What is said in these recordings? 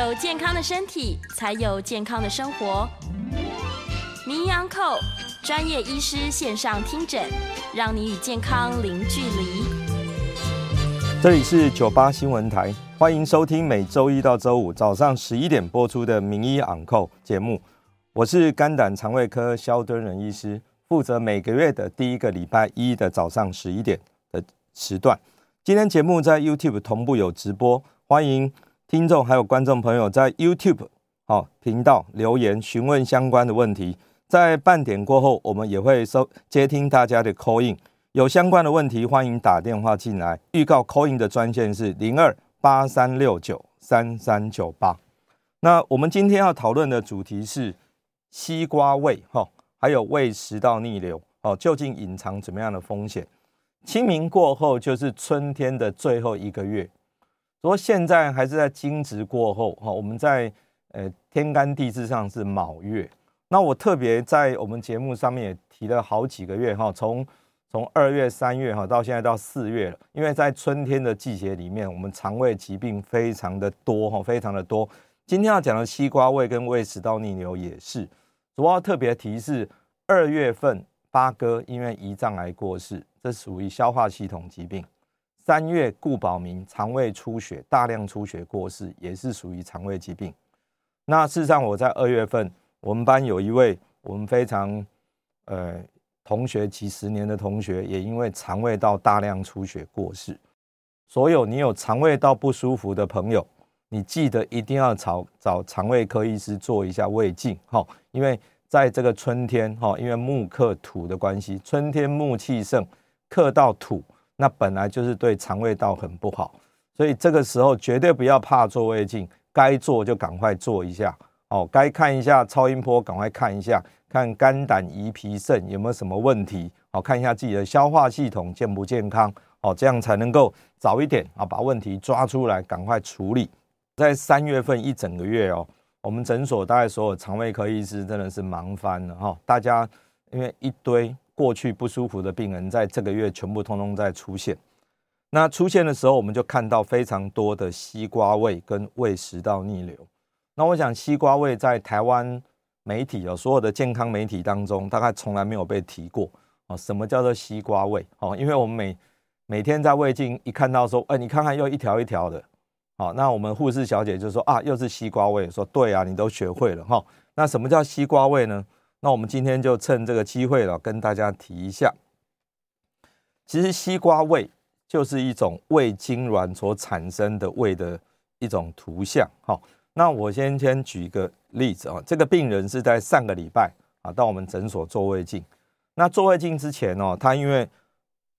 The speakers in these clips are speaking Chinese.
有健康的身体，才有健康的生活。名医 Uncle 专业医师线上听诊，让你与健康零距离。这里是九八新闻台，欢迎收听每周一到周五早上十一点播出的名医昂扣节目。我是肝胆肠胃科萧敦仁医师，负责每个月的第一个礼拜一的早上十一点的时段。今天节目在 YouTube 同步有直播，欢迎听众还有观众朋友在 YouTube 好频道留言询问相关的问题。在半点过后，我们也会收接听大家的 call in，有相关的问题欢迎打电话进来。预告 call in 的专线是零二八三六九三三九八。那我们今天要讨论的主题是西瓜味哈，还有胃食道逆流哦，究竟隐藏怎么样的风险？清明过后就是春天的最后一个月，不过现在还是在惊蛰过后哈。我们在呃天干地支上是卯月，那我特别在我们节目上面也提了好几个月哈，从从二月、三月哈到现在到四月了。因为在春天的季节里面，我们肠胃疾病非常的多哈，非常的多。今天要讲的西瓜味跟胃食道逆流也是，主要特别提示二月份八哥因为胰脏癌过世。这属于消化系统疾病。三月顾宝明肠胃出血，大量出血过世，也是属于肠胃疾病。那事实上，我在二月份，我们班有一位我们非常呃同学几十年的同学，也因为肠胃道大量出血过世。所有你有肠胃道不舒服的朋友，你记得一定要找找肠胃科医师做一下胃镜，哈，因为在这个春天，哈，因为木克土的关系，春天木气盛。克到土，那本来就是对肠胃道很不好，所以这个时候绝对不要怕做胃镜，该做就赶快做一下哦。该看一下超音波，赶快看一下，看肝胆胰脾肾有没有什么问题，好，看一下自己的消化系统健不健康，哦，这样才能够早一点啊把问题抓出来，赶快处理。在三月份一整个月哦，我们诊所大概所有肠胃科医师真的是忙翻了哈，大家因为一堆。过去不舒服的病人，在这个月全部通通在出现。那出现的时候，我们就看到非常多的西瓜味跟胃食道逆流。那我想，西瓜味在台湾媒体哦，所有的健康媒体当中，大概从来没有被提过哦。什么叫做西瓜味？哦，因为我们每每天在胃镜一看到说，哎，你看看又一条一条的，好，那我们护士小姐就说啊，又是西瓜味。说对啊，你都学会了哈。那什么叫西瓜味呢？那我们今天就趁这个机会了，跟大家提一下，其实西瓜味就是一种胃痉挛所产生的胃的一种图像。好，那我先先举一个例子啊，这个病人是在上个礼拜啊到我们诊所做胃镜。那做胃镜之前哦，他因为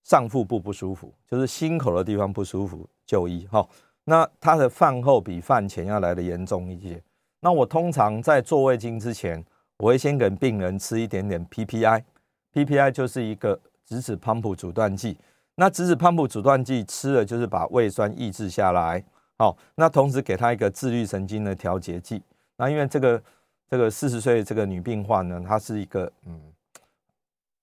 上腹部不舒服，就是心口的地方不舒服就医。哈，那他的饭后比饭前要来得严重一些。那我通常在做胃镜之前。我会先给病人吃一点点 PPI，PPI 就是一个质子泵阻断剂。那质子泵阻断剂吃了就是把胃酸抑制下来。好，那同时给他一个自律神经的调节剂。那因为这个这个四十岁这个女病患呢，她是一个嗯，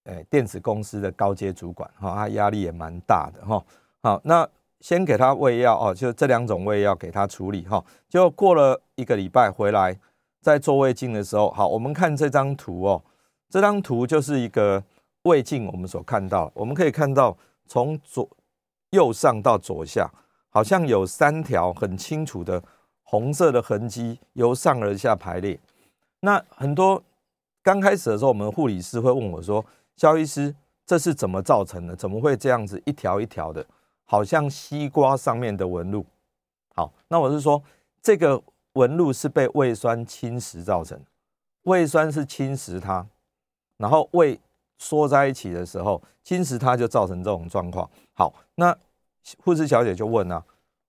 诶电子公司的高阶主管哈，她压力也蛮大的哈。好，那先给她胃药哦，就这两种胃药给她处理哈。就过了一个礼拜回来。在做胃镜的时候，好，我们看这张图哦。这张图就是一个胃镜，我们所看到，我们可以看到从左右上到左下，好像有三条很清楚的红色的痕迹由上而下排列。那很多刚开始的时候，我们护理师会问我说：“萧医师，这是怎么造成的？怎么会这样子一条一条的，好像西瓜上面的纹路？”好，那我是说这个。纹路是被胃酸侵蚀造成，胃酸是侵蚀它，然后胃缩在一起的时候，侵蚀它就造成这种状况。好，那护士小姐就问啊，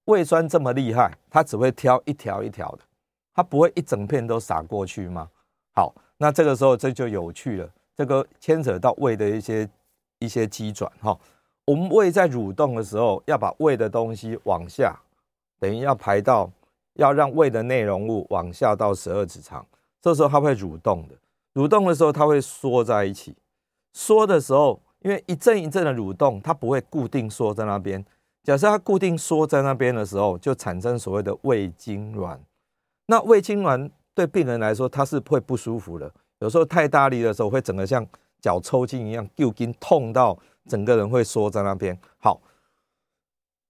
胃酸这么厉害，它只会挑一条一条的，它不会一整片都撒过去吗？好，那这个时候这就有趣了，这个牵扯到胃的一些一些机转哈。我们胃在蠕动的时候，要把胃的东西往下，等于要排到。要让胃的内容物往下到十二指肠，这时候它会蠕动的。蠕动的时候，它会缩在一起。缩的时候，因为一阵一阵的蠕动，它不会固定缩在那边。假设它固定缩在那边的时候，就产生所谓的胃痉挛。那胃痉挛对病人来说，他是会不舒服的。有时候太大力的时候，会整个像脚抽筋一样，又筋痛到整个人会缩在那边。好，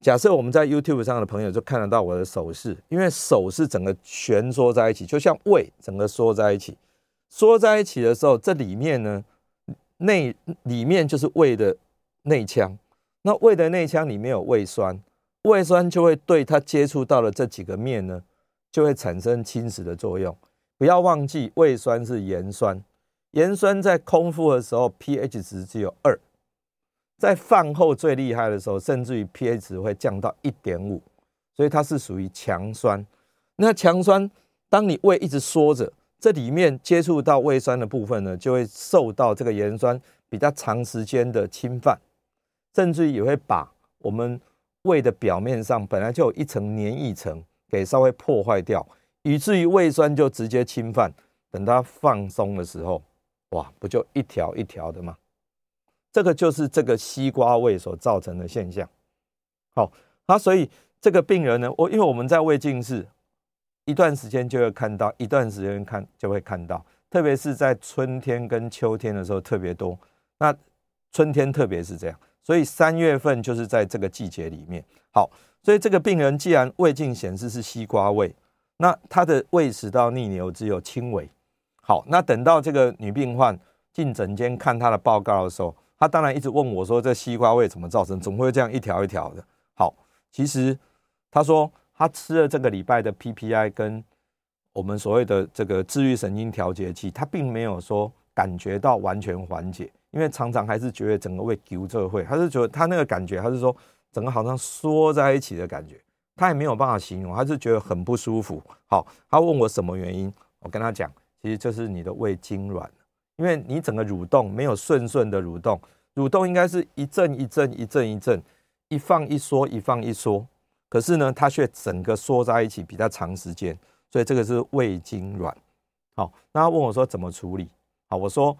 假设我们在 YouTube 上的朋友就看得到我的手势，因为手是整个蜷缩在一起，就像胃整个缩在一起。缩在一起的时候，这里面呢，内里面就是胃的内腔。那胃的内腔里面有胃酸，胃酸就会对它接触到的这几个面呢，就会产生侵蚀的作用。不要忘记，胃酸是盐酸，盐酸在空腹的时候 pH 值只有二，在饭后最厉害的时候，甚至于 pH 值会降到一点五，所以它是属于强酸。那强酸，当你胃一直缩着。这里面接触到胃酸的部分呢，就会受到这个盐酸比较长时间的侵犯，甚至于也会把我们胃的表面上本来就有一层黏液层给稍微破坏掉，以至于胃酸就直接侵犯。等它放松的时候，哇，不就一条一条的吗？这个就是这个西瓜胃所造成的现象。好，那所以这个病人呢，我因为我们在胃镜室。一段时间就会看到，一段时间看就会看到，特别是在春天跟秋天的时候特别多。那春天特别是这样，所以三月份就是在这个季节里面。好，所以这个病人既然胃镜显示是西瓜胃，那他的胃食道逆流只有轻微。好，那等到这个女病患进诊间看她的报告的时候，他当然一直问我说：“这西瓜味怎么造成？总会这样一条一条的？”好，其实他说。他吃了这个礼拜的 PPI 跟我们所谓的这个治愈神经调节剂，他并没有说感觉到完全缓解，因为常常还是觉得整个胃揪这会，他是觉得他那个感觉，他是说整个好像缩在一起的感觉，他也没有办法形容，他是觉得很不舒服。好，他问我什么原因，我跟他讲，其实就是你的胃痉挛，因为你整个蠕动没有顺顺的蠕动，蠕动应该是一阵一阵一阵一阵，一放一缩，一放一缩。可是呢，它却整个缩在一起比较长时间，所以这个是胃痉挛。好，那他问我说怎么处理？好，我说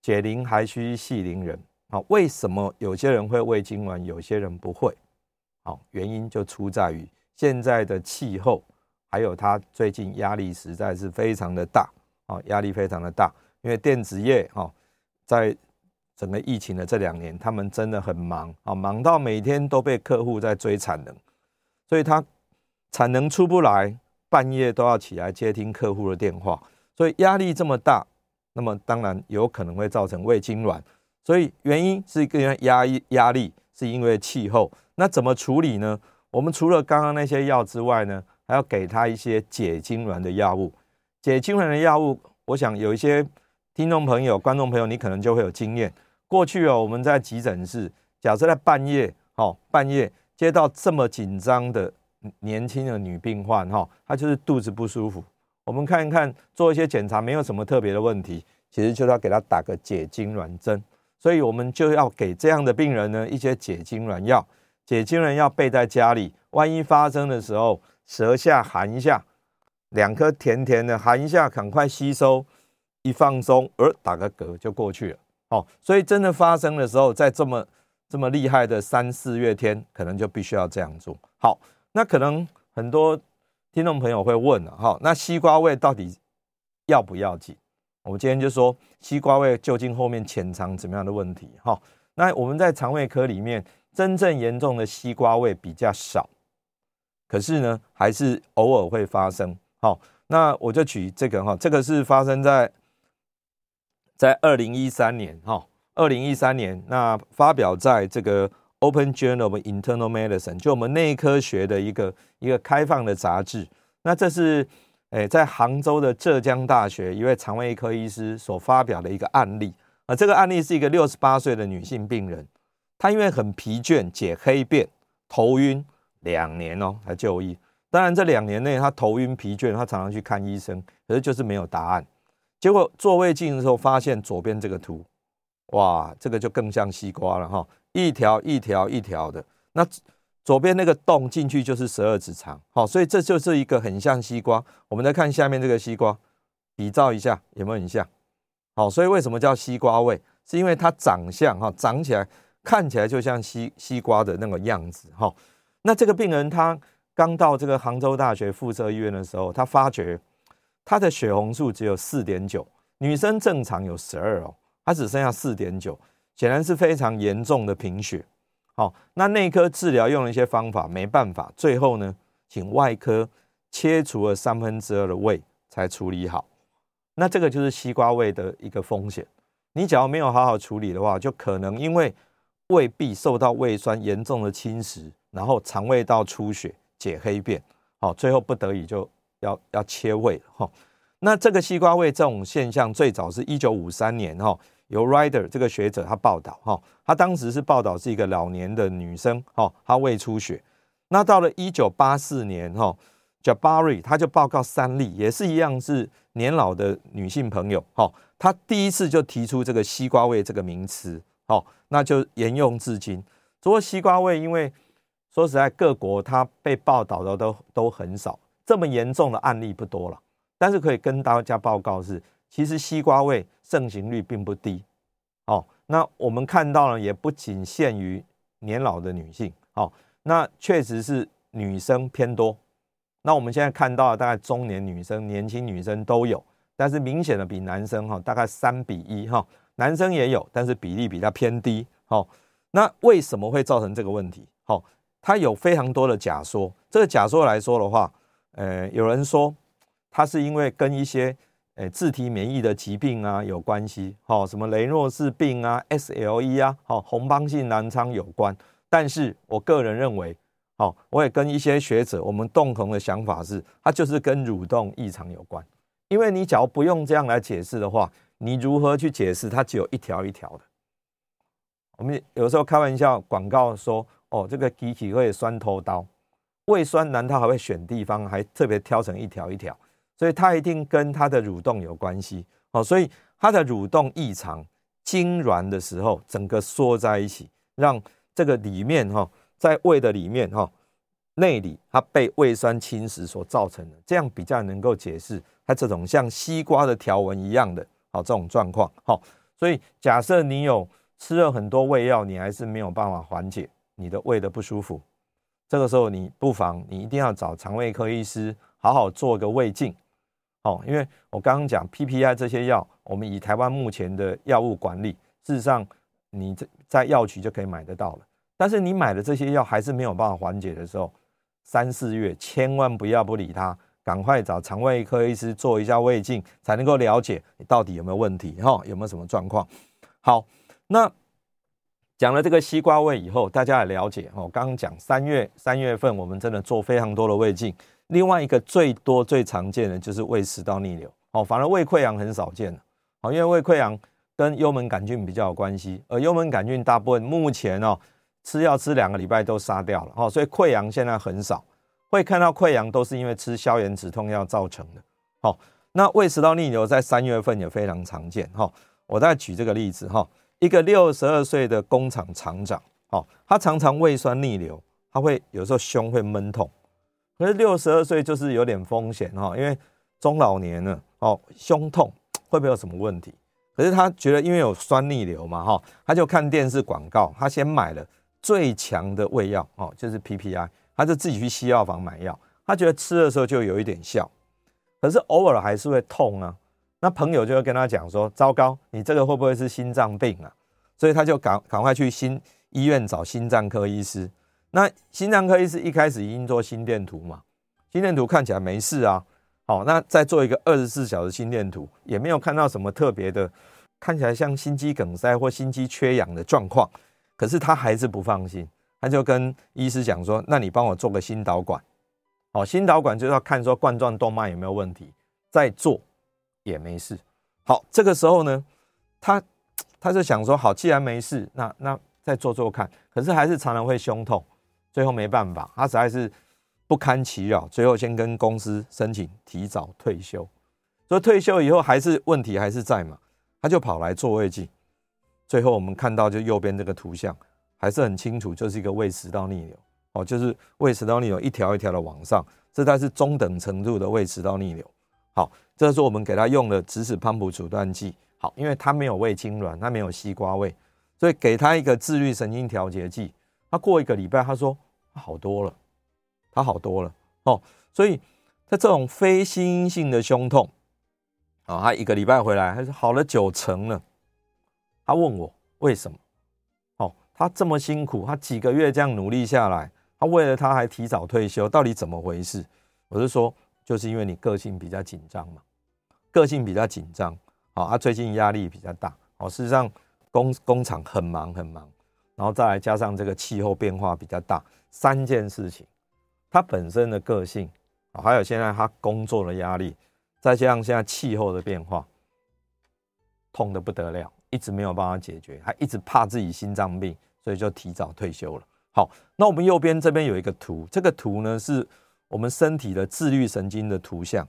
解铃还须系铃人。好，为什么有些人会胃痉挛，有些人不会？好，原因就出在于现在的气候，还有他最近压力实在是非常的大。啊，压力非常的大，因为电子业哈，在整个疫情的这两年，他们真的很忙啊，忙到每天都被客户在追产能。所以他产能出不来，半夜都要起来接听客户的电话，所以压力这么大，那么当然有可能会造成胃痉挛。所以原因是因为压抑压力，是因为气候。那怎么处理呢？我们除了刚刚那些药之外呢，还要给他一些解痉挛的药物。解痉挛的药物，我想有一些听众朋友、观众朋友，你可能就会有经验。过去哦，我们在急诊室，假设在半夜，哦，半夜。接到这么紧张的年轻的女病患，哈，她就是肚子不舒服。我们看一看，做一些检查，没有什么特别的问题，其实就要给她打个解痙攣针。所以我们就要给这样的病人呢一些解痙攣药。解痙攣药备在家里，万一发生的时候，舌下含一下，两颗甜甜的含一下，赶快吸收，一放松，呃，打个嗝就过去了。哦，所以真的发生的时候，在这么。这么厉害的三四月天，可能就必须要这样做。好，那可能很多听众朋友会问了，哈，那西瓜味到底要不要紧？我们今天就说西瓜味究竟后面潜藏怎么样的问题？哈，那我们在肠胃科里面，真正严重的西瓜味比较少，可是呢，还是偶尔会发生。好，那我就举这个哈，这个是发生在在二零一三年哈。二零一三年，那发表在这个 Open Journal of Internal Medicine，就我们内科学的一个一个开放的杂志。那这是诶，在杭州的浙江大学一位肠胃科医师所发表的一个案例啊。这个案例是一个六十八岁的女性病人，她因为很疲倦、解黑便、头晕，两年哦才就医。当然，这两年内她头晕疲倦，她常常去看医生，可是就是没有答案。结果做胃镜的时候，发现左边这个图。哇，这个就更像西瓜了哈，一条一条一条的。那左边那个洞进去就是十二指肠，好，所以这就是一个很像西瓜。我们再看下面这个西瓜，比照一下有没有很像？好，所以为什么叫西瓜胃？是因为它长相哈，长起来看起来就像西西瓜的那个样子哈。那这个病人他刚到这个杭州大学附设医院的时候，他发觉他的血红素只有四点九，女生正常有十二哦，他只剩下四点九，显然是非常严重的贫血。好，那内科治疗用了一些方法，没办法，最后呢，请外科切除了三分之二的胃才处理好。那这个就是西瓜胃的一个风险，你只要没有好好处理的话，就可能因为胃壁受到胃酸严重的侵蚀，然后肠胃道出血、解黑便，好，最后不得已就要要切胃了哈。那这个西瓜胃这种现象，最早是一九五三年哈。由 Rider 这个学者他报道哈，他当时是报道是一个老年的女生哈，她胃出血。那到了一九八四年哈，Jabari 他就报告三例，也是一样是年老的女性朋友哈，他第一次就提出这个西瓜胃这个名词，好，那就沿用至今。不过西瓜胃，因为说实在，各国它被报道的都都很少，这么严重的案例不多了。但是可以跟大家报告是。其实西瓜胃盛行率并不低，哦，那我们看到了，也不仅限于年老的女性，哦，那确实是女生偏多。那我们现在看到的大概中年女生、年轻女生都有，但是明显的比男生哈，大概三比一哈，男生也有，但是比例比较偏低。好，那为什么会造成这个问题？好，它有非常多的假说。这个假说来说的话，呃，有人说它是因为跟一些诶，自体免疫的疾病啊有关系，好，什么雷诺氏病啊、SLE 啊，好，红斑性狼疮有关。但是我个人认为，好，我也跟一些学者，我们共同的想法是，它就是跟蠕动异常有关。因为你假如不用这样来解释的话，你如何去解释它只有一条一条的？我们有时候开玩笑，广告说，哦，这个机器会酸头刀，胃酸难道还会选地方，还特别挑成一条一条？所以它一定跟它的蠕动有关系，好，所以它的蠕动异常，痉挛的时候，整个缩在一起，让这个里面哈，在胃的里面哈，内里它被胃酸侵蚀所造成的，这样比较能够解释它这种像西瓜的条纹一样的，好，这种状况，好，所以假设你有吃了很多胃药，你还是没有办法缓解你的胃的不舒服，这个时候你不妨你一定要找肠胃科医师，好好做个胃镜。哦，因为我刚刚讲 PPI 这些药，我们以台湾目前的药物管理，事实上你在在药局就可以买得到了。但是你买的这些药还是没有办法缓解的时候，三四月千万不要不理它，赶快找肠胃科医师做一下胃镜，才能够了解你到底有没有问题，哈，有没有什么状况。好，那讲了这个西瓜胃以后，大家也了解哦。刚刚讲三月三月份，我们真的做非常多的胃镜。另外一个最多最常见的就是胃食道逆流，哦，反而胃溃疡很少见，哦，因为胃溃疡跟幽门杆菌比较有关系，而幽门杆菌大部分目前哦吃药吃两个礼拜都杀掉了，哦，所以溃疡现在很少，会看到溃疡都是因为吃消炎止痛药造成的，好，那胃食道逆流在三月份也非常常见，哈，我再举这个例子，哈，一个六十二岁的工厂厂长，哦，他常常胃酸逆流，他会有时候胸会闷痛。可是六十二岁就是有点风险哈，因为中老年了哦，胸痛会不会有什么问题？可是他觉得因为有酸逆流嘛哈，他就看电视广告，他先买了最强的胃药哦，就是 PPI，他就自己去西药房买药，他觉得吃的时候就有一点效，可是偶尔还是会痛啊。那朋友就会跟他讲说：糟糕，你这个会不会是心脏病啊？所以他就赶赶快去新医院找心脏科医师。那心脏科医师一开始已经做心电图嘛，心电图看起来没事啊，好，那再做一个二十四小时心电图，也没有看到什么特别的，看起来像心肌梗塞或心肌缺氧的状况，可是他还是不放心，他就跟医师讲说，那你帮我做个心导管，好，心导管就是要看说冠状动脉有没有问题，再做也没事，好，这个时候呢，他他就想说，好，既然没事，那那再做做看，可是还是常常会胸痛。最后没办法，他实在是不堪其扰，最后先跟公司申请提早退休。所以退休以后还是问题还是在嘛，他就跑来做胃镜。最后我们看到就右边这个图像还是很清楚，就是一个胃食道逆流哦，就是胃食道逆流一条一条的往上，这才是中等程度的胃食道逆流。好，这是我们给他用的质子泵浦阻断剂。好，因为他没有胃痉挛，他没有西瓜胃，所以给他一个自律神经调节剂。他过一个礼拜，他说好多了，他好多了哦。所以他这种非心因性的胸痛啊，他一个礼拜回来，他说好了九成了。他问我为什么？哦，他这么辛苦，他几个月这样努力下来，他为了他还提早退休，到底怎么回事？我就说，就是因为你个性比较紧张嘛，个性比较紧张，啊，他最近压力比较大，哦，事实上工工厂很忙很忙，然后再来加上这个气候变化比较大，三件事情，他本身的个性，还有现在他工作的压力，再加上现在气候的变化，痛得不得了，一直没有办法解决，还一直怕自己心脏病，所以就提早退休了。好，那我们右边这边有一个图，这个图呢是。我们身体的自律神经的图像，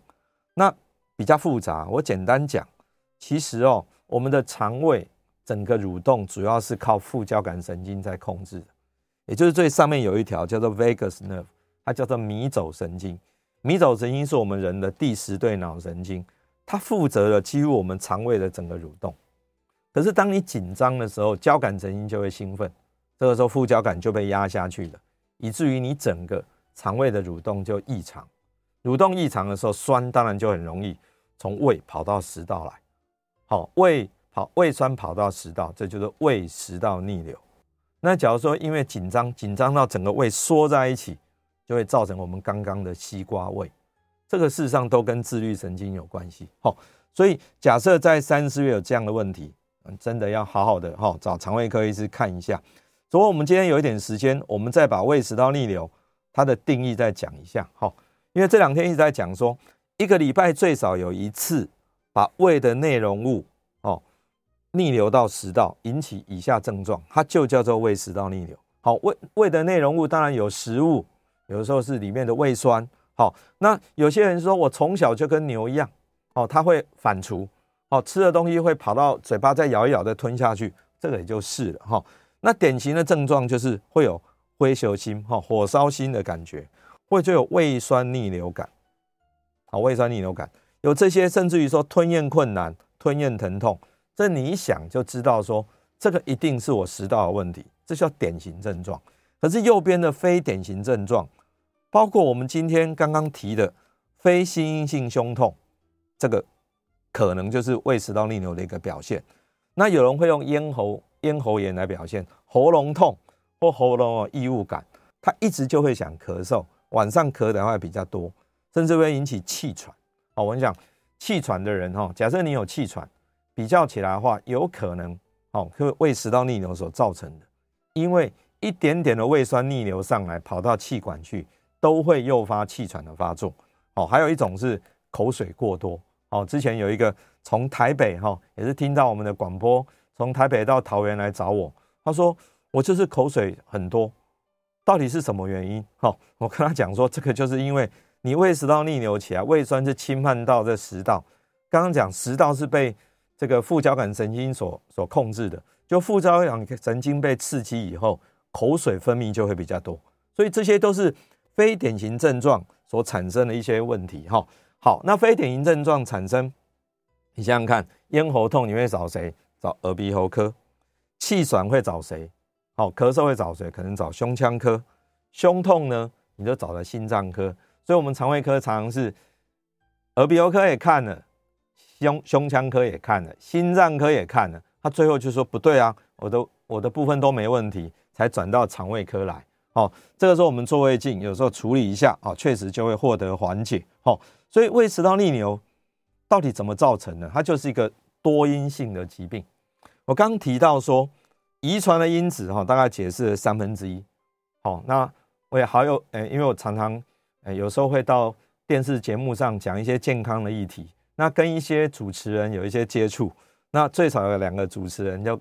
那比较复杂。我简单讲，其实哦，我们的肠胃整个蠕动主要是靠副交感神经在控制，也就是最上面有一条叫做 vagus nerve，它叫做迷走神经。迷走神经是我们人的第十对脑神经，它负责了几乎我们肠胃的整个蠕动。可是当你紧张的时候，交感神经就会兴奋，这个时候副交感就被压下去了，以至于你整个。肠胃的蠕动就异常，蠕动异常的时候，酸当然就很容易从胃跑到食道来。好，胃跑胃酸跑到食道，这就是胃食道逆流。那假如说因为紧张，紧张到整个胃缩在一起，就会造成我们刚刚的西瓜胃。这个事实上都跟自律神经有关系。好，所以假设在三四月有这样的问题，真的要好好的哈找肠胃科医师看一下。所以我们今天有一点时间，我们再把胃食道逆流。它的定义再讲一下，好，因为这两天一直在讲说，一个礼拜最少有一次把胃的内容物哦逆流到食道，引起以下症状，它就叫做胃食道逆流。好，胃胃的内容物当然有食物，有的时候是里面的胃酸。好，那有些人说我从小就跟牛一样，哦，他会反刍，哦，吃的东西会跑到嘴巴再咬一咬再吞下去，这个也就是了哈。那典型的症状就是会有。灰球心哈，火烧心的感觉，或者有胃酸逆流感，好，胃酸逆流感有这些，甚至于说吞咽困难、吞咽疼痛，这你一想就知道说这个一定是我食道的问题，这叫典型症状。可是右边的非典型症状，包括我们今天刚刚提的非心因性胸痛，这个可能就是胃食道逆流的一个表现。那有人会用咽喉咽喉炎来表现，喉咙痛。喉咙有异物感，他一直就会想咳嗽，晚上咳的话比较多，甚至会引起气喘。哦，我跟你讲，气喘的人哈，假设你有气喘，比较起来的话，有可能哦，是胃食道逆流所造成的，因为一点点的胃酸逆流上来，跑到气管去，都会诱发气喘的发作。哦，还有一种是口水过多。哦，之前有一个从台北哈，也是听到我们的广播，从台北到桃园来找我，他说。我就是口水很多，到底是什么原因？哈，我跟他讲说，这个就是因为你胃食道逆流起来，胃酸是侵犯到这食道。刚刚讲食道是被这个副交感神经所所控制的，就副交感神经被刺激以后，口水分泌就会比较多。所以这些都是非典型症状所产生的一些问题。哈，好，那非典型症状产生，你想想看，咽喉痛你会找谁？找耳鼻喉科。气喘会找谁？好，咳嗽会找谁？可能找胸腔科。胸痛呢，你就找了心脏科。所以，我们肠胃科常常是耳鼻喉科也看了，胸胸腔科也看了，心脏科也看了。他最后就说不对啊，我的我的部分都没问题，才转到肠胃科来。哦，这个时候我们做胃镜，有时候处理一下，哦，确实就会获得缓解。哦，所以胃食道逆流到底怎么造成的？它就是一个多因性的疾病。我刚提到说。遗传的因子哈，大概解释了三分之一。好，那我也好友诶，因为我常常诶有时候会到电视节目上讲一些健康的议题，那跟一些主持人有一些接触，那最少有两个主持人就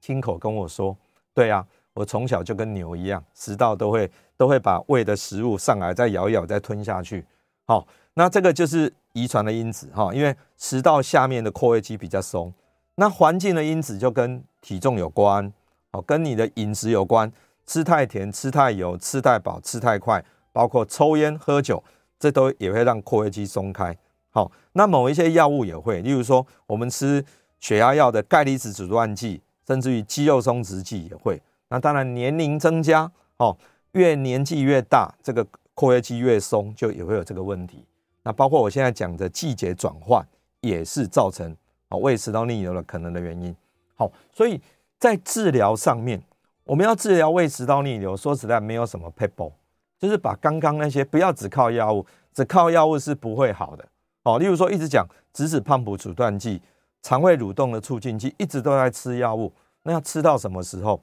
亲口跟我说：“对啊，我从小就跟牛一样，食道都会都会把胃的食物上来，再咬一咬，再吞下去。”好，那这个就是遗传的因子哈，因为食道下面的括约肌比较松。那环境的因子就跟体重有关。好，跟你的饮食有关，吃太甜、吃太油、吃太饱、吃太快，包括抽烟、喝酒，这都也会让括约肌松开。好，那某一些药物也会，例如说我们吃血压药的钙离子阻断剂，甚至于肌肉松弛剂也会。那当然年龄增加，哦，越年纪越大，这个括约肌越松，就也会有这个问题。那包括我现在讲的季节转换，也是造成啊胃食道逆流的可能的原因。好，所以在治疗上面，我们要治疗胃食道逆流，说实在没有什么撇步，就是把刚刚那些不要只靠药物，只靠药物是不会好的。哦，例如说一直讲质子胖普阻断剂、肠胃蠕动的促进剂，一直都在吃药物，那要吃到什么时候？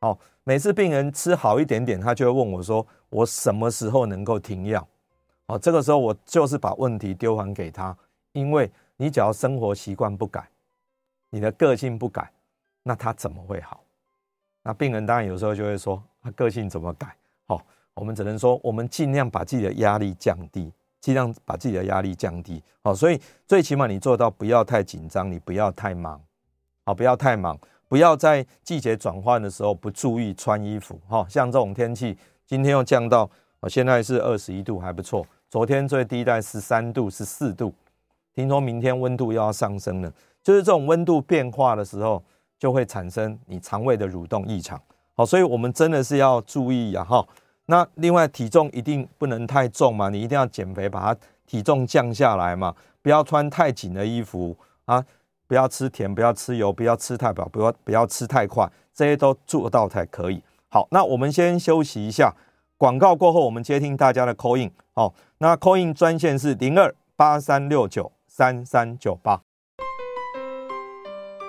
哦，每次病人吃好一点点，他就会问我说：“我什么时候能够停药？”哦，这个时候我就是把问题丢还给他，因为你只要生活习惯不改。你的个性不改，那他怎么会好？那病人当然有时候就会说，他个性怎么改？好，我们只能说，我们尽量把自己的压力降低，尽量把自己的压力降低。好，所以最起码你做到不要太紧张，你不要太忙，好，不要太忙，不要在季节转换的时候不注意穿衣服。哈，像这种天气，今天又降到，现在是二十一度，还不错。昨天最低在十三度、十四度，听说明天温度又要上升了。就是这种温度变化的时候，就会产生你肠胃的蠕动异常。好，所以我们真的是要注意啊！哈，那另外体重一定不能太重嘛，你一定要减肥，把它体重降下来嘛。不要穿太紧的衣服啊，不要吃甜，不要吃油，不要吃太饱，不要不要吃太快，这些都做到才可以。好，那我们先休息一下，广告过后我们接听大家的 call in。好，那 call in 专线是零二八三六九三三九八。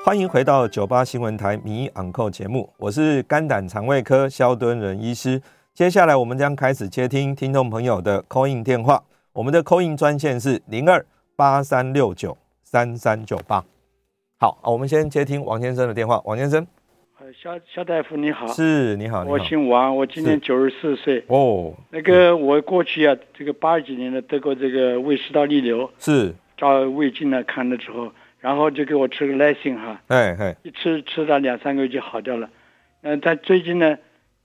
欢迎回到九八新闻台名医昂扣节目，我是肝胆肠胃科肖敦仁医师。接下来我们将开始接听听众朋友的 call in 电话，我们的 call in 专线是零二八三六九三三九八。好，我们先接听王先生的电话。王先生，萧萧大夫你好，是你好，你好，我姓王，我今年九十四岁。哦，那个我过去啊，这个八十几年的得过这个胃食道逆流，是照胃镜来看的时候。然后就给我吃个耐心哈，哎哎，一吃吃了两三个月就好掉了。嗯，但最近呢，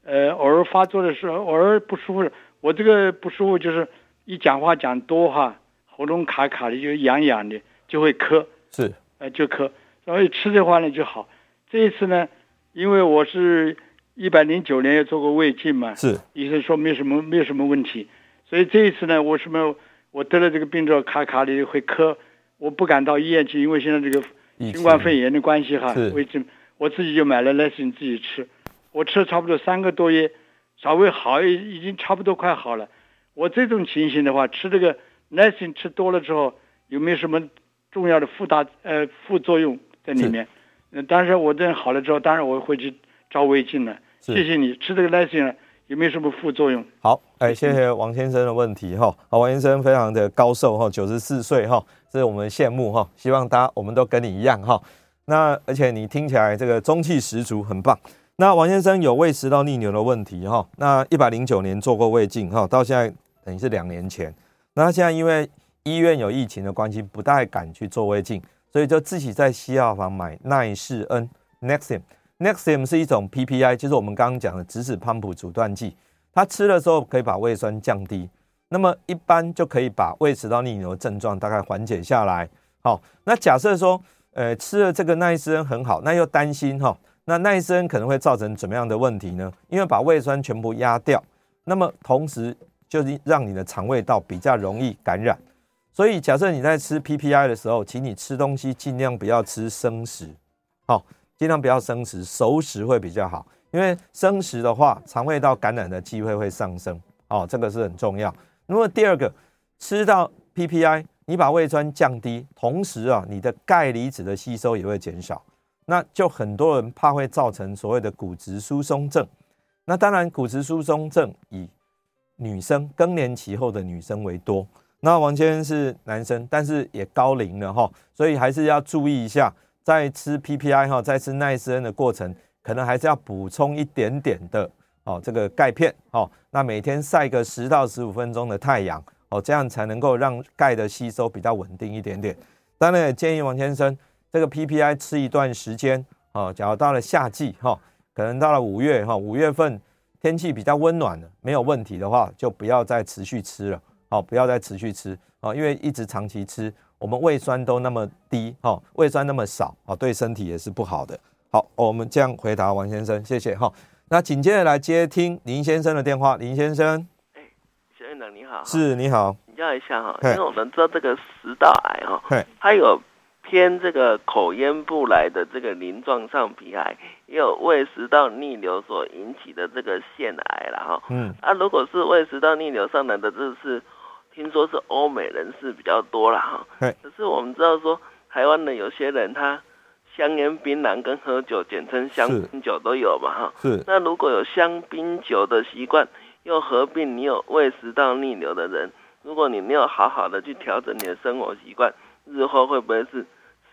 呃，偶尔发作的时候，偶尔不舒服。我这个不舒服就是一讲话讲多哈，喉咙卡卡的，就痒痒的，就会咳。是，呃，就咳。所以吃的话呢就好。这一次呢，因为我是一百零九年也做过胃镜嘛，是，医生说没什么没有什么问题。所以这一次呢，我什么我得了这个病之后卡卡的会咳。我不敢到医院去，因为现在这个新冠肺炎的关系哈，胃镜我自己就买了耐心自己吃，我吃了差不多三个多月，稍微好已已经差不多快好了。我这种情形的话，吃这个耐心吃多了之后，有没有什么重要的附大呃副作用在里面？嗯，但是我这好了之后，当然我会去照胃镜了。谢谢你，吃这个耐心有没有什么副作用？好，哎，谢谢王先生的问题哈。好，王先生非常的高寿哈，九十四岁哈。这是我们羡慕哈，希望大家我们都跟你一样哈。那而且你听起来这个中气十足，很棒。那王先生有胃食道逆流的问题哈。那一百零九年做过胃镜哈，到现在等于是两年前。那现在因为医院有疫情的关系，不太敢去做胃镜，所以就自己在西药房买奈士恩 Nexium。Nexium 是一种 PPI，就是我们刚刚讲的质子胖普阻断剂，它吃的时候可以把胃酸降低。那么一般就可以把胃食道逆流的症状大概缓解下来。好，那假设说，呃，吃了这个奈斯恩很好，那又担心哈，那奈斯恩可能会造成怎么样的问题呢？因为把胃酸全部压掉，那么同时就是让你的肠胃道比较容易感染。所以假设你在吃 PPI 的时候，请你吃东西尽量不要吃生食，好，尽量不要生食，熟食会比较好，因为生食的话，肠胃道感染的机会会上升。哦，这个是很重要。那么第二个，吃到 PPI，你把胃酸降低，同时啊，你的钙离子的吸收也会减少，那就很多人怕会造成所谓的骨质疏松症。那当然，骨质疏松症以女生更年期后的女生为多。那王先生是男生，但是也高龄了哈，所以还是要注意一下，在吃 PPI 哈，在吃奈斯恩的过程，可能还是要补充一点点的。哦，这个钙片哦，那每天晒个十到十五分钟的太阳哦，这样才能够让钙的吸收比较稳定一点点。当然也建议王先生这个 PPI 吃一段时间哦，假如到了夏季哈，可能到了五月哈，五月份天气比较温暖了，没有问题的话，就不要再持续吃了哦，不要再持续吃哦，因为一直长期吃，我们胃酸都那么低哦，胃酸那么少哦，对身体也是不好的。好，我们这样回答王先生，谢谢哈。那紧接着来接听林先生的电话，林先生。哎，好，是你好，请教一下哈，因为我们知道这个食道癌哈，它有偏这个口咽部来的这个鳞状上皮癌，也有胃食道逆流所引起的这个腺癌了哈。嗯，啊，如果是胃食道逆流上来的，这是听说是欧美人士比较多了哈。可是我们知道说，台湾的有些人他香烟槟榔跟喝酒，简称香槟酒都有嘛哈。是。那如果有香槟酒的习惯，又合并你有胃食道逆流的人，如果你没有好好的去调整你的生活习惯，日后会不会是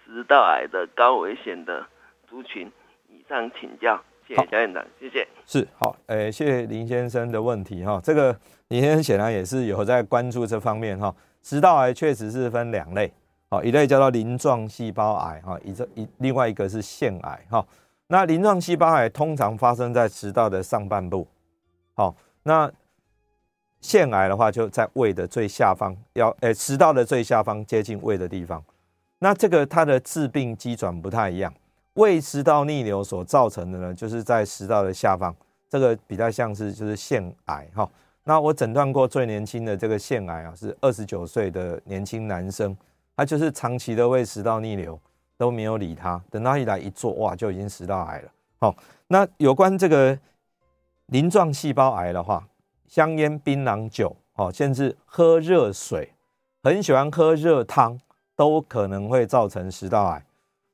食道癌的高危险的族群？以上请教，谢谢蒋院长，谢谢。是好，诶，谢谢林先生的问题哈。这个林先生显然也是有在关注这方面哈。食道癌确实是分两类，好，一类叫做鳞状细胞癌哈，一这一另外一个是腺癌哈。那鳞状细胞癌通常发生在食道的上半部，好。那腺癌的话，就在胃的最下方，要诶食道的最下方，接近胃的地方。那这个它的致病机转不太一样。胃食道逆流所造成的呢，就是在食道的下方，这个比较像是就是腺癌哈。那我诊断过最年轻的这个腺癌啊，是二十九岁的年轻男生，他就是长期的胃食道逆流都没有理他，等他一来一做，哇，就已经食道癌了。好，那有关这个。鳞状细胞癌的话，香烟、槟榔、酒，哦，甚至喝热水，很喜欢喝热汤，都可能会造成食道癌。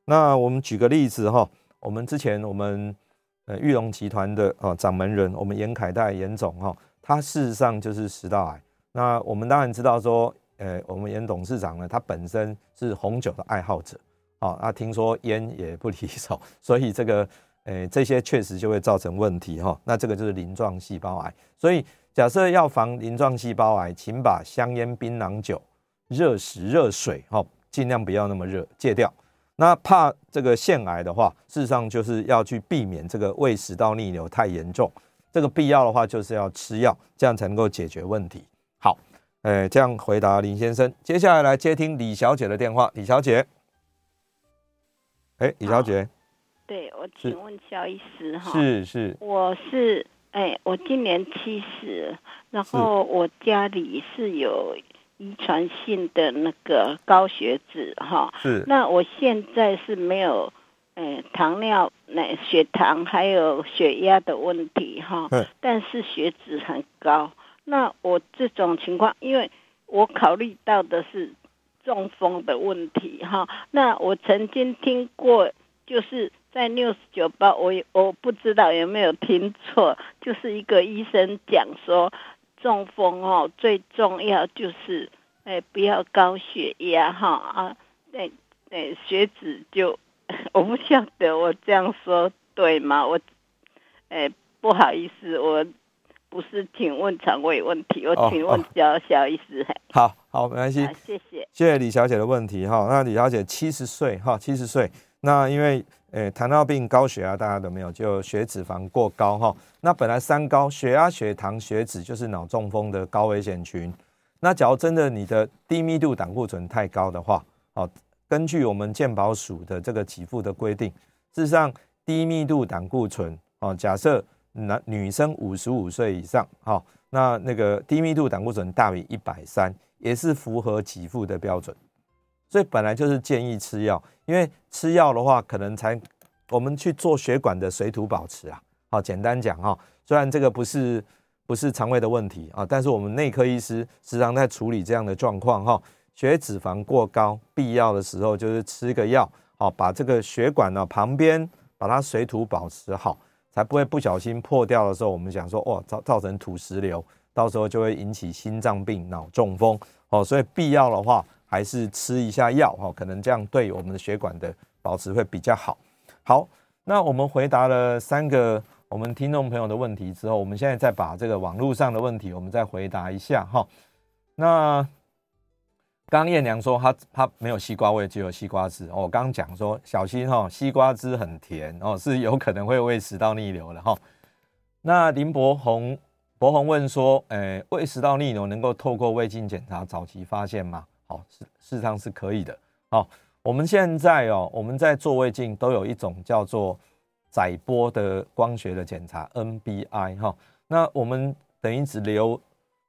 那我们举个例子哈，我们之前我们呃玉龙集团的哦掌门人，我们严凯泰严总哈，他事实上就是食道癌。那我们当然知道说，呃，我们严董事长呢，他本身是红酒的爱好者，啊，那听说烟也不离手，所以这个。诶，这些确实就会造成问题哈。那这个就是鳞状细胞癌。所以假设要防鳞状细胞癌，请把香烟、槟榔、酒、热食、热水哈，尽量不要那么热，戒掉。那怕这个腺癌的话，事实上就是要去避免这个胃食道逆流太严重。这个必要的话，就是要吃药，这样才能够解决问题。好，诶，这样回答林先生。接下来来接听李小姐的电话。李小姐，哎，李小姐。对，我请问肖医师哈，是是，我是哎，我今年七十，然后我家里是有遗传性的那个高血脂哈，是，那我现在是没有哎糖尿那血糖还有血压的问题哈，但是血脂很高，那我这种情况，因为我考虑到的是中风的问题哈，那我曾经听过就是。在 News 九八，我我不知道有没有听错，就是一个医生讲说，中风哦，最重要就是，哎，不要高血压哈啊，对对，血脂就，我不晓得我这样说对吗？我，哎，不好意思，我不是请问肠胃问题，我请问小小医师。好好，没关系，谢谢，谢谢李小姐的问题哈。那李小姐七十岁哈，七十岁，那因为。诶，糖尿病、高血压，大家都没有，就血脂肪过高哈。那本来三高，血压、血糖、血脂就是脑中风的高危险群。那假如真的你的低密度胆固醇太高的话，哦，根据我们健保署的这个给付的规定，事实上低密度胆固醇哦，假设男女生五十五岁以上，好，那那个低密度胆固醇大于一百三，也是符合给付的标准。所以本来就是建议吃药，因为吃药的话，可能才我们去做血管的水土保持啊。好，简单讲哈，虽然这个不是不是肠胃的问题啊，但是我们内科医师时常在处理这样的状况哈。血脂肪过高，必要的时候就是吃个药，好，把这个血管呢旁边把它水土保持好，才不会不小心破掉的时候，我们讲说哇造造成土石流，到时候就会引起心脏病、脑中风。哦，所以必要的话。还是吃一下药哈，可能这样对我们的血管的保持会比较好。好，那我们回答了三个我们听众朋友的问题之后，我们现在再把这个网络上的问题，我们再回答一下哈。那刚燕娘说她她没有西瓜味，只有西瓜汁。我刚刚讲说小心哈，西瓜汁很甜哦，是有可能会胃食道逆流的哈。那林博宏博宏问说，诶，胃食道逆流能够透过胃镜检查早期发现吗？哦，事事实上是可以的。好，我们现在哦，我们在做胃镜都有一种叫做载波的光学的检查 NBI 哈。那我们等于只留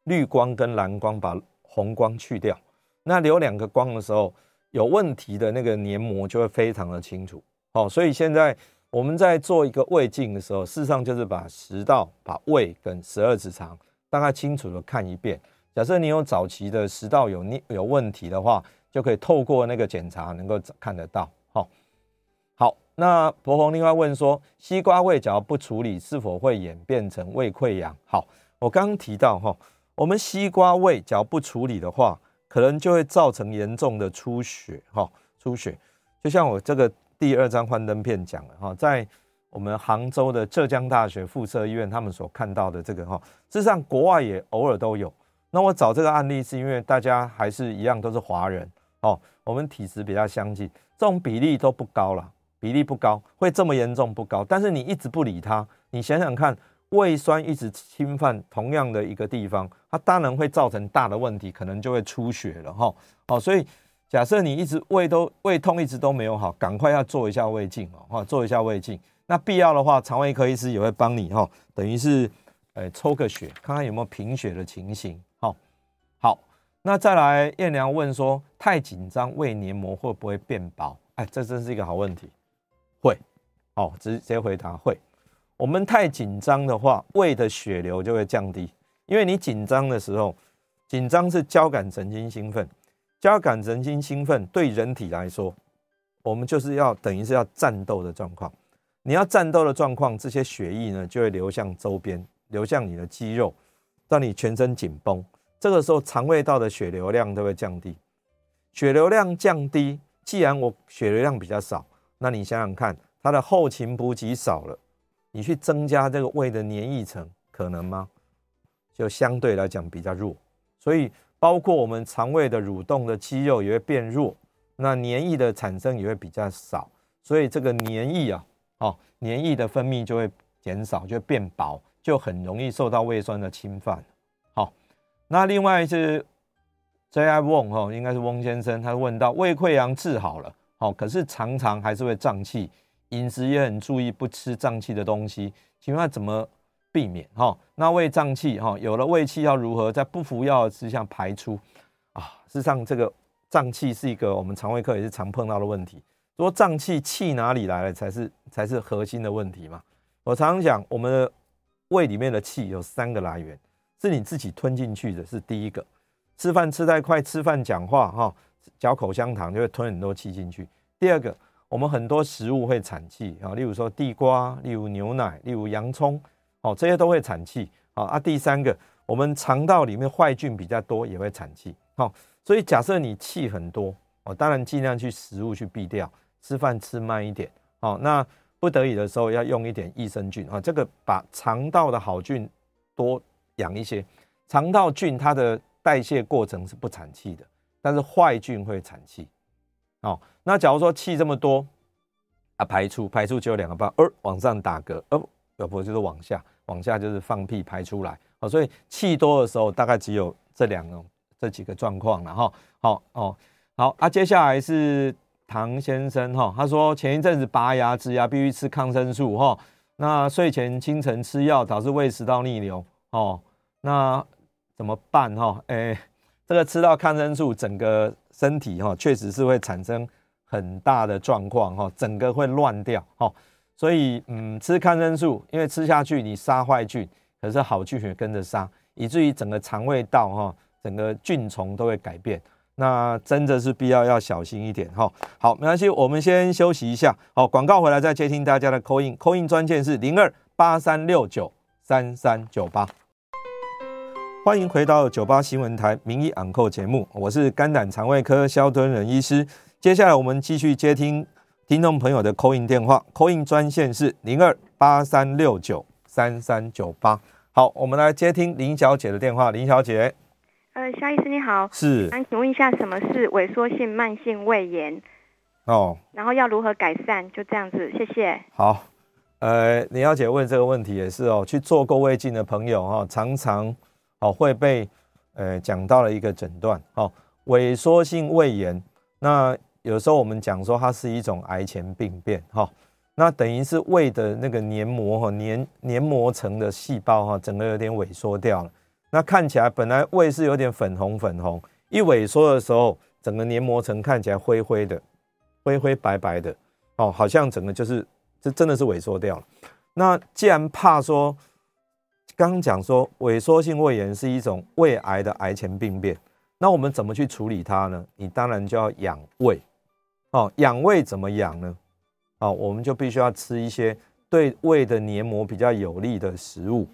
绿光跟蓝光，把红光去掉，那留两个光的时候，有问题的那个黏膜就会非常的清楚。好，所以现在我们在做一个胃镜的时候，事实上就是把食道、把胃跟十二指肠大概清楚的看一遍。假设你有早期的食道有有问题的话，就可以透过那个检查能够看得到。好，好，那柏宏另外问说，西瓜胃只要不处理，是否会演变成胃溃疡？好，我刚刚提到哈，我们西瓜胃只要不处理的话，可能就会造成严重的出血。哈，出血，就像我这个第二张幻灯片讲的哈，在我们杭州的浙江大学附设医院，他们所看到的这个哈，事实上国外也偶尔都有。那我找这个案例是因为大家还是一样都是华人哦，我们体质比较相近，这种比例都不高了，比例不高，会这么严重不高。但是你一直不理它，你想想看，胃酸一直侵犯同样的一个地方，它当然会造成大的问题，可能就会出血了哈。哦，所以假设你一直胃都胃痛一直都没有好，赶快要做一下胃镜哦，做一下胃镜。那必要的话，肠胃科医师也会帮你哈，等于是呃抽个血，看看有没有贫血的情形。好，那再来燕良问说，太紧张胃黏膜会不会变薄？哎，这真是一个好问题。会，哦，直接回答会。我们太紧张的话，胃的血流就会降低，因为你紧张的时候，紧张是交感神经兴奋，交感神经兴奋对人体来说，我们就是要等于是要战斗的状况。你要战斗的状况，这些血液呢就会流向周边，流向你的肌肉，让你全身紧绷。这个时候，肠胃道的血流量都会降低。血流量降低，既然我血流量比较少，那你想想看，它的后勤补给少了，你去增加这个胃的黏液层，可能吗？就相对来讲比较弱。所以，包括我们肠胃的蠕动的肌肉也会变弱，那黏液的产生也会比较少。所以，这个黏液啊，哦，黏液的分泌就会减少，就会变薄，就很容易受到胃酸的侵犯。好那另外是 J.I. Wong 哈，应该是翁先生，他问到胃溃疡治好了，好，可是常常还是会胀气，饮食也很注意不吃胀气的东西，请问怎么避免？哈，那胃胀气哈，有了胃气要如何在不服药之下排出啊？事实上，这个胀气是一个我们肠胃科也是常碰到的问题。说胀气气哪里来的才是才是核心的问题嘛？我常常讲，我们的胃里面的气有三个来源。是你自己吞进去的，是第一个。吃饭吃太快，吃饭讲话哈，嚼口香糖就会吞很多气进去。第二个，我们很多食物会产气啊，例如说地瓜，例如牛奶，例如洋葱，哦，这些都会产气啊。啊，第三个，我们肠道里面坏菌比较多，也会产气。好，所以假设你气很多，哦，当然尽量去食物去避掉，吃饭吃慢一点。好，那不得已的时候要用一点益生菌啊，这个把肠道的好菌多。养一些肠道菌，它的代谢过程是不产气的，但是坏菌会产气。哦，那假如说气这么多啊，排出排出只有两个办法，呃，往上打嗝，呃，要不就是往下，往下就是放屁排出来。哦，所以气多的时候，大概只有这两种这几个状况了哈。好哦，好啊，接下来是唐先生哈，他说前一阵子拔牙植牙必须吃抗生素哈，那睡前清晨吃药导致胃食道逆流。哦，那怎么办哈？哎，这个吃到抗生素，整个身体哈，确实是会产生很大的状况哈，整个会乱掉哈。所以嗯，吃抗生素，因为吃下去你杀坏菌，可是好菌也跟着杀，以至于整个肠胃道哈，整个菌虫都会改变。那真的是必要要小心一点哈。好，没关系，我们先休息一下。好，广告回来再接听大家的 call in，call in 专线是零二八三六九三三九八。欢迎回到九八新闻台名医昂扣节目，我是肝胆肠胃科肖敦仁医师。接下来我们继续接听听众朋友的 call in 电话，call in 专线是零二八三六九三三九八。好，我们来接听林小姐的电话，林小姐。呃，萧医师你好，是，想请问一下什么是萎缩性慢性胃炎？哦，然后要如何改善？就这样子，谢谢。好，呃，林小姐问这个问题也是哦，去做过胃镜的朋友哈、哦，常常。哦，会被呃讲到了一个诊断，哦，萎缩性胃炎。那有时候我们讲说它是一种癌前病变，哈，那等于是胃的那个黏膜哈黏黏膜层的细胞哈，整个有点萎缩掉了。那看起来本来胃是有点粉红粉红，一萎缩的时候，整个黏膜层看起来灰灰的，灰灰白白的，哦，好像整个就是这真的是萎缩掉了。那既然怕说，刚刚讲说萎缩性胃炎是一种胃癌的癌前病变，那我们怎么去处理它呢？你当然就要养胃，哦，养胃怎么养呢？哦，我们就必须要吃一些对胃的黏膜比较有利的食物。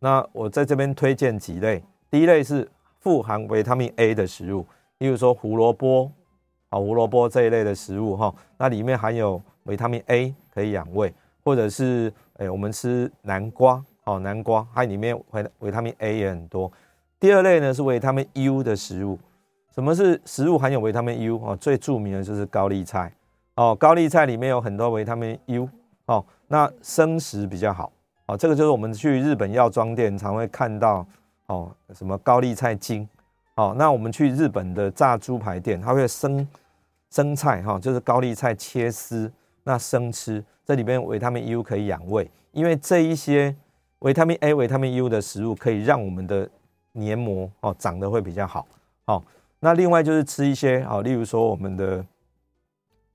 那我在这边推荐几类，第一类是富含维他命 A 的食物，例如说胡萝卜，啊，胡萝卜这一类的食物哈，那里面含有维他命 A，可以养胃，或者是诶，我们吃南瓜。哦，南瓜它里面维维他命 A 也很多。第二类呢是维他命 U 的食物。什么是食物含有维他命 U？哦，最著名的就是高丽菜。哦，高丽菜里面有很多维他命 U。哦，那生食比较好。哦，这个就是我们去日本药妆店常会看到。哦，什么高丽菜精。哦，那我们去日本的炸猪排店，它会生生菜哈，就是高丽菜切丝，那生吃。这里面维他命 U 可以养胃，因为这一些。维他命 A、维他命 U 的食物可以让我们的黏膜哦长得会比较好哦。那另外就是吃一些哦，例如说我们的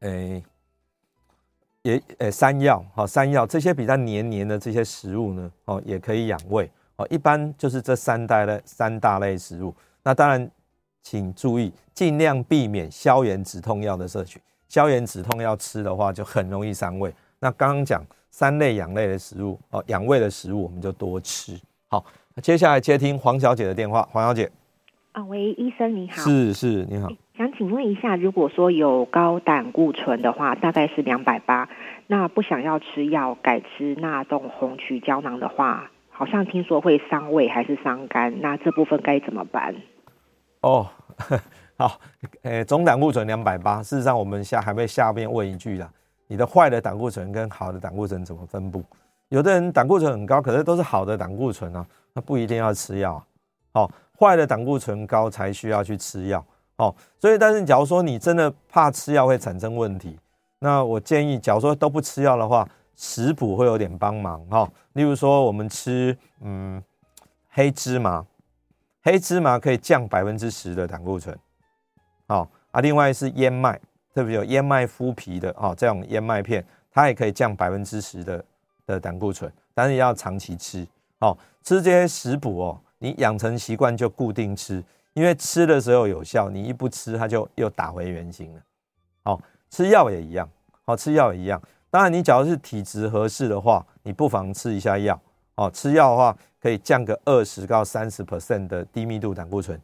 诶也诶山药哈，山药这些比较黏黏的这些食物呢哦，也可以养胃哦。一般就是这三大类三大类食物。那当然，请注意尽量避免消炎止痛药的摄取。消炎止痛药吃的话就很容易伤胃。那刚刚讲。三类养类的食物哦，养胃的食物我们就多吃。好，接下来接听黄小姐的电话。黄小姐，啊，喂，医生你好，是是，你好，想请问一下，如果说有高胆固醇的话，大概是两百八，那不想要吃药，改吃纳动红曲胶囊的话，好像听说会伤胃还是伤肝，那这部分该怎么办？哦，好，诶，总胆固醇两百八，事实上我们下还会下面问一句啦。你的坏的胆固醇跟好的胆固醇怎么分布？有的人胆固醇很高，可是都是好的胆固醇啊，那不一定要吃药。哦，坏的胆固醇高才需要去吃药。哦，所以但是假如说你真的怕吃药会产生问题，那我建议，假如说都不吃药的话，食补会有点帮忙哈。例如说我们吃嗯黑芝麻，黑芝麻可以降百分之十的胆固醇。好啊，另外是燕麦。特别有燕麦麸皮的哦，这种燕麦片，它也可以降百分之十的的胆固醇，但是要长期吃哦。吃这些食补哦，你养成习惯就固定吃，因为吃的时候有效，你一不吃它就又打回原形了。哦，吃药也一样，哦，吃药也一样。当然，你假如是体质合适的话，你不妨吃一下药。哦，吃药的话可以降个二十到三十 percent 的低密度胆固醇。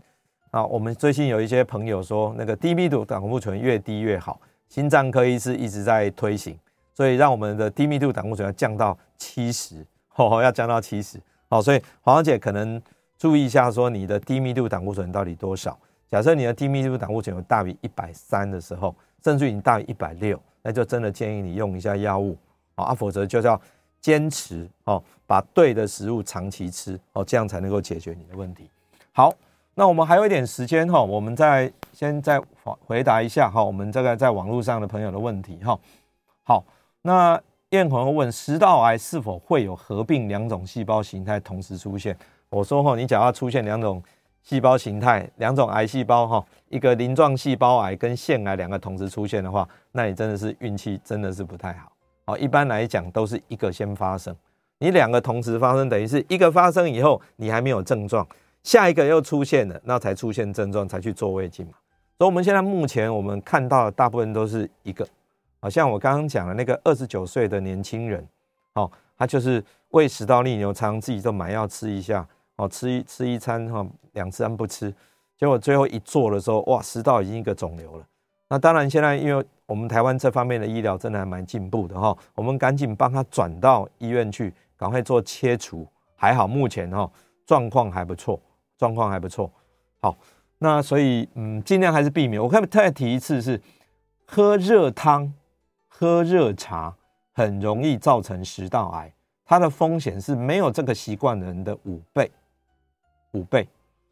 啊，我们最近有一些朋友说，那个低密度胆固醇越低越好，心脏科医师一直在推行，所以让我们的低密度胆固醇要降到七十，哦，要降到七十，好，所以黄小姐可能注意一下，说你的低密度胆固醇到底多少？假设你的低密度胆固醇有大于一百三的时候，甚至于你大于一百六，那就真的建议你用一下药物，啊，否则就是要坚持哦，把对的食物长期吃，哦，这样才能够解决你的问题。好。那我们还有一点时间哈，我们再先再回答一下哈，我们这个在网络上的朋友的问题哈。好，那燕红问食道癌是否会有合并两种细胞形态同时出现？我说哈，你假如要出现两种细胞形态，两种癌细胞哈，一个鳞状细胞癌跟腺癌两个同时出现的话，那你真的是运气真的是不太好。好，一般来讲都是一个先发生，你两个同时发生，等于是一个发生以后你还没有症状。下一个又出现了，那才出现症状，才去做胃镜嘛。所以我们现在目前我们看到的大部分都是一个，好像我刚刚讲的那个二十九岁的年轻人，哦，他就是胃食道逆流，常常自己都买药吃一下，哦，吃一吃一餐哈，两餐不吃，结果最后一做的时候，哇，食道已经一个肿瘤了。那当然现在因为我们台湾这方面的医疗真的还蛮进步的哈，我们赶紧帮他转到医院去，赶快做切除。还好目前哈状况还不错。状况还不错，好，那所以嗯，尽量还是避免。我可以再提一次是，喝热汤、喝热茶很容易造成食道癌，它的风险是没有这个习惯的人的五倍，五倍。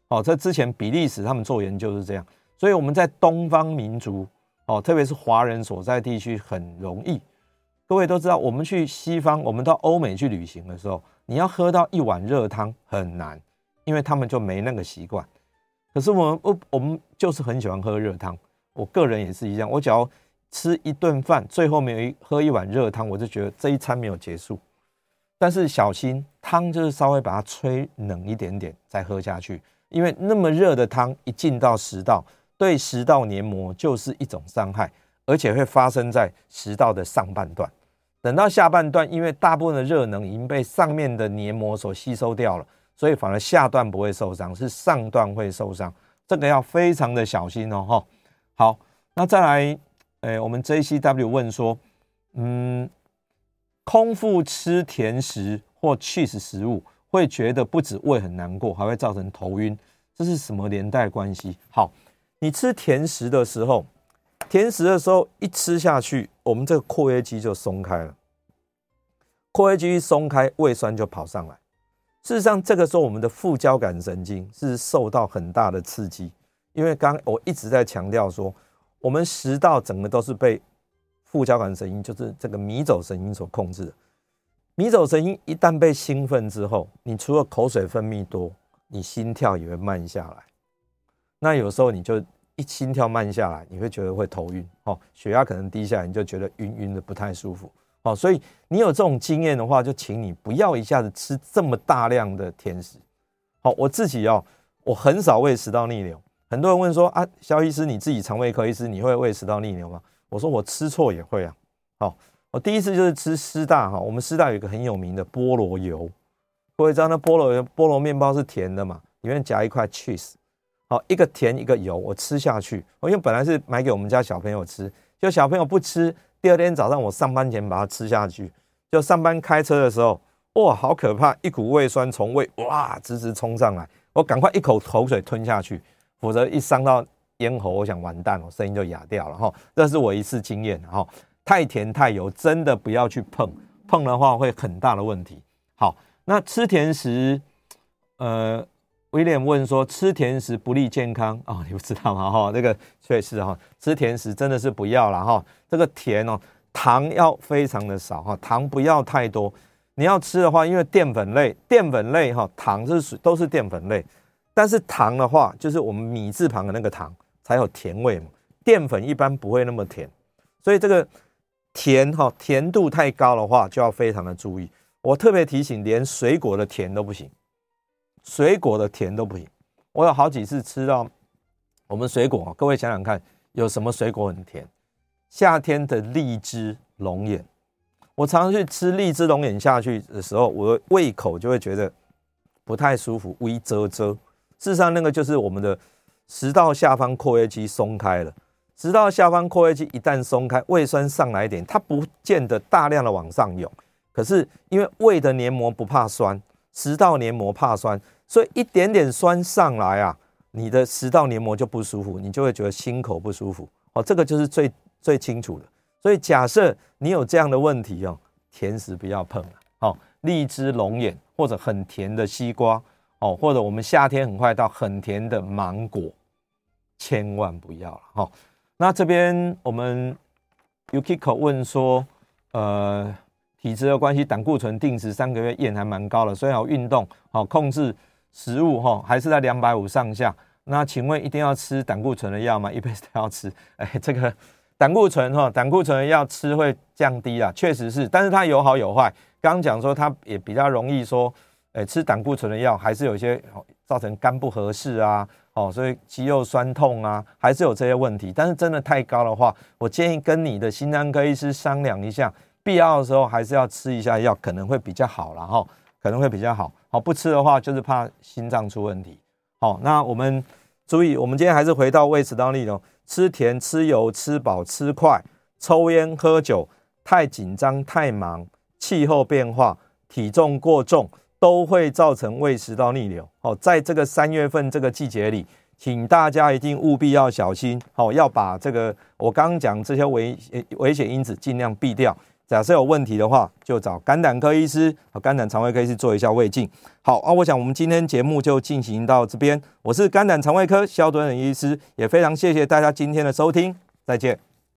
哦，这之前比利时他们做研究是这样，所以我们在东方民族哦，特别是华人所在地区很容易。各位都知道，我们去西方，我们到欧美去旅行的时候，你要喝到一碗热汤很难。因为他们就没那个习惯。可是我们我我们就是很喜欢喝热汤，我个人也是一样。我只要吃一顿饭，最后没有一喝一碗热汤，我就觉得这一餐没有结束。但是小心汤就是稍微把它吹冷一点点再喝下去，因为那么热的汤一进到食道，对食道黏膜就是一种伤害，而且会发生在食道的上半段。等到下半段，因为大部分的热能已经被上面的黏膜所吸收掉了，所以反而下段不会受伤，是上段会受伤。这个要非常的小心哦，哈。好，那再来，诶，我们 JCW 问说，嗯，空腹吃甜食或 cheese 食物，会觉得不止胃很难过，还会造成头晕，这是什么连带关系？好，你吃甜食的时候。甜食的时候一吃下去，我们这个括约肌就松开了。括约肌一松开，胃酸就跑上来。事实上，这个时候我们的副交感神经是受到很大的刺激，因为刚我一直在强调说，我们食道整个都是被副交感神经，就是这个迷走神经所控制的。迷走神经一旦被兴奋之后，你除了口水分泌多，你心跳也会慢下来。那有时候你就。一心跳慢下来，你会觉得会头晕，哦，血压可能低下来，你就觉得晕晕的不太舒服，哦，所以你有这种经验的话，就请你不要一下子吃这么大量的甜食，好，我自己哦，我很少胃食道逆流，很多人问说啊，萧医师你自己肠胃科医师，你会胃食道逆流吗？我说我吃错也会啊，好，我第一次就是吃师大哈，我们师大有一个很有名的菠萝油，各位知道那菠萝油菠萝面包是甜的嘛，里面夹一块 cheese。好，一个甜一个油，我吃下去。我因为本来是买给我们家小朋友吃，就小朋友不吃，第二天早上我上班前把它吃下去，就上班开车的时候，哇，好可怕，一股胃酸从胃哇直直冲上来，我赶快一口口水吞下去，否则一伤到咽喉，我想完蛋了，声音就哑掉了哈。这是我一次经验哈，太甜太油真的不要去碰，碰的话会很大的问题。好，那吃甜食，呃。威廉问说：“吃甜食不利健康哦，你不知道吗？哈，这个确实哈，吃甜食真的是不要了哈。这个甜哦，糖要非常的少哈，糖不要太多。你要吃的话，因为淀粉类，淀粉类哈，糖是都是淀粉类，但是糖的话，就是我们米字旁的那个糖才有甜味嘛。淀粉一般不会那么甜，所以这个甜哈，甜度太高的话，就要非常的注意。我特别提醒，连水果的甜都不行。”水果的甜都不行，我有好几次吃到我们水果，各位想想看，有什么水果很甜？夏天的荔枝龙眼，我常常去吃荔枝龙眼下去的时候，我的胃口就会觉得不太舒服，微啧啧。事实上，那个就是我们的食道下方括约肌松开了。食道下方括约肌一旦松开，胃酸上来一点，它不见得大量的往上涌，可是因为胃的黏膜不怕酸。食道黏膜怕酸，所以一点点酸上来啊，你的食道黏膜就不舒服，你就会觉得心口不舒服哦。这个就是最最清楚的。所以假设你有这样的问题哦，甜食不要碰了哦，荔枝、龙眼或者很甜的西瓜哦，或者我们夏天很快到很甜的芒果，千万不要了哈。那这边我们 Yukiko 问说，呃。体质的关系，胆固醇定时三个月验还蛮高的，所以要运动好控制食物哈，还是在两百五上下。那请问一定要吃胆固醇的药吗？一辈子都要吃？哎，这个胆固醇哈，胆固醇的药吃会降低啊，确实是，但是它有好有坏。刚刚讲说它也比较容易说，哎，吃胆固醇的药还是有一些造成肝不合适啊，哦，所以肌肉酸痛啊，还是有这些问题。但是真的太高的话，我建议跟你的心脏科医师商量一下。必要的时候还是要吃一下药，可能会比较好，然后可能会比较好。好，不吃的话就是怕心脏出问题。好，那我们注意，我们今天还是回到胃食道逆流，吃甜、吃油、吃饱、吃快、抽烟、喝酒、太紧张、太忙、气候变化、体重过重，都会造成胃食道逆流。好，在这个三月份这个季节里，请大家一定务必要小心。好，要把这个我刚刚讲这些危危险因子尽量避掉。假设有问题的话，就找肝胆科医师和肝胆肠胃科医师做一下胃镜。好啊，我想我们今天节目就进行到这边。我是肝胆肠胃科肖敦仁医师，也非常谢谢大家今天的收听，再见。